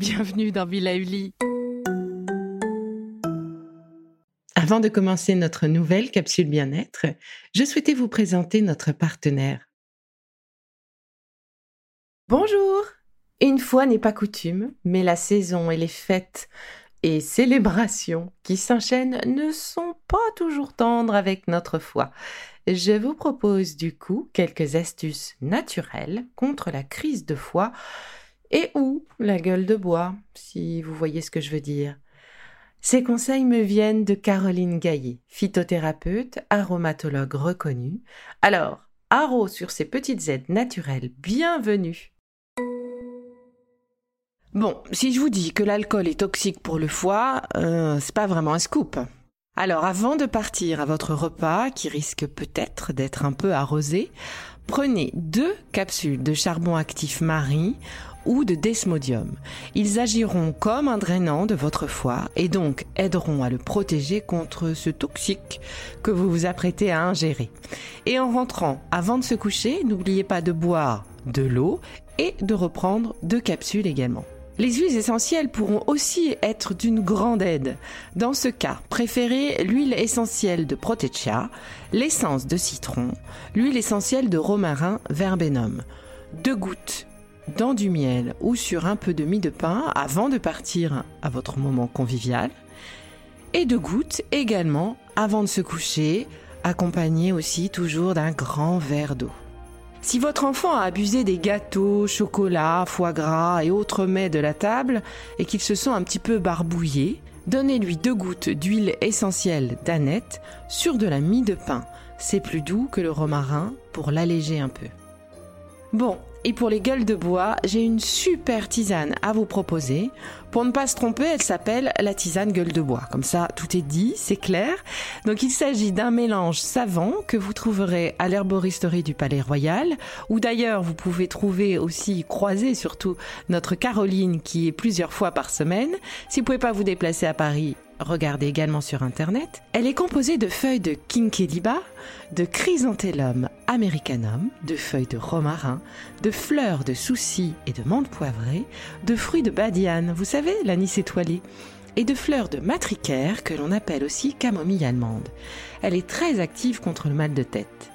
bienvenue dans Villa Uli. Avant de commencer notre nouvelle capsule bien-être, je souhaitais vous présenter notre partenaire. Bonjour Une fois n'est pas coutume, mais la saison et les fêtes et célébrations qui s'enchaînent ne sont pas toujours tendres avec notre foi. Je vous propose du coup quelques astuces naturelles contre la crise de foi et ou la gueule de bois, si vous voyez ce que je veux dire. Ces conseils me viennent de Caroline Gaillet, phytothérapeute, aromatologue reconnue. Alors, haro sur ces petites aides naturelles, bienvenue. Bon, si je vous dis que l'alcool est toxique pour le foie, euh, c'est pas vraiment un scoop. Alors, avant de partir à votre repas, qui risque peut-être d'être un peu arrosé, prenez deux capsules de charbon actif marie ou de desmodium. Ils agiront comme un drainant de votre foie et donc aideront à le protéger contre ce toxique que vous vous apprêtez à ingérer. Et en rentrant, avant de se coucher, n'oubliez pas de boire de l'eau et de reprendre deux capsules également. Les huiles essentielles pourront aussi être d'une grande aide. Dans ce cas, préférez l'huile essentielle de Protectia, l'essence de citron, l'huile essentielle de romarin verbenum. Deux gouttes dans du miel ou sur un peu de mie de pain avant de partir à votre moment convivial. Et deux gouttes également avant de se coucher, accompagné aussi toujours d'un grand verre d'eau. Si votre enfant a abusé des gâteaux, chocolat, foie gras et autres mets de la table et qu'il se sent un petit peu barbouillé, donnez-lui deux gouttes d'huile essentielle d'aneth sur de la mie de pain. C'est plus doux que le romarin pour l'alléger un peu. Bon, et pour les gueules de bois, j'ai une super tisane à vous proposer. Pour ne pas se tromper, elle s'appelle la tisane gueule de bois. Comme ça, tout est dit, c'est clair. Donc il s'agit d'un mélange savant que vous trouverez à l'herboristerie du Palais Royal, ou d'ailleurs vous pouvez trouver aussi, croiser surtout, notre Caroline qui est plusieurs fois par semaine. Si vous pouvez pas vous déplacer à Paris, regardez également sur internet. Elle est composée de feuilles de Kinkeliba, de chrysanthellum americanum, de feuilles de romarin, de fleurs de soucis et de menthe poivrée, de fruits de badiane, vous savez, l'anis étoilé, et de fleurs de matricaire que l'on appelle aussi camomille allemande. Elle est très active contre le mal de tête.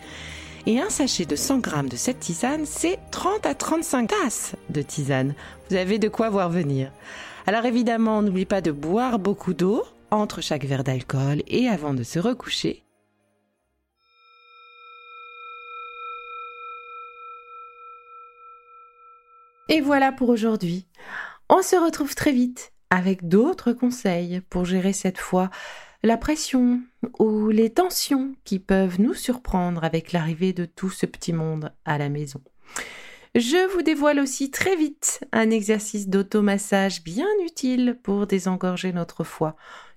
Et un sachet de 100 grammes de cette tisane, c'est 30 à 35 tasses de tisane. Vous avez de quoi voir venir. Alors évidemment, n'oubliez pas de boire beaucoup d'eau entre chaque verre d'alcool et avant de se recoucher. Et voilà pour aujourd'hui. On se retrouve très vite avec d'autres conseils pour gérer cette fois la pression ou les tensions qui peuvent nous surprendre avec l'arrivée de tout ce petit monde à la maison. Je vous dévoile aussi très vite un exercice d'automassage bien utile pour désengorger notre foie,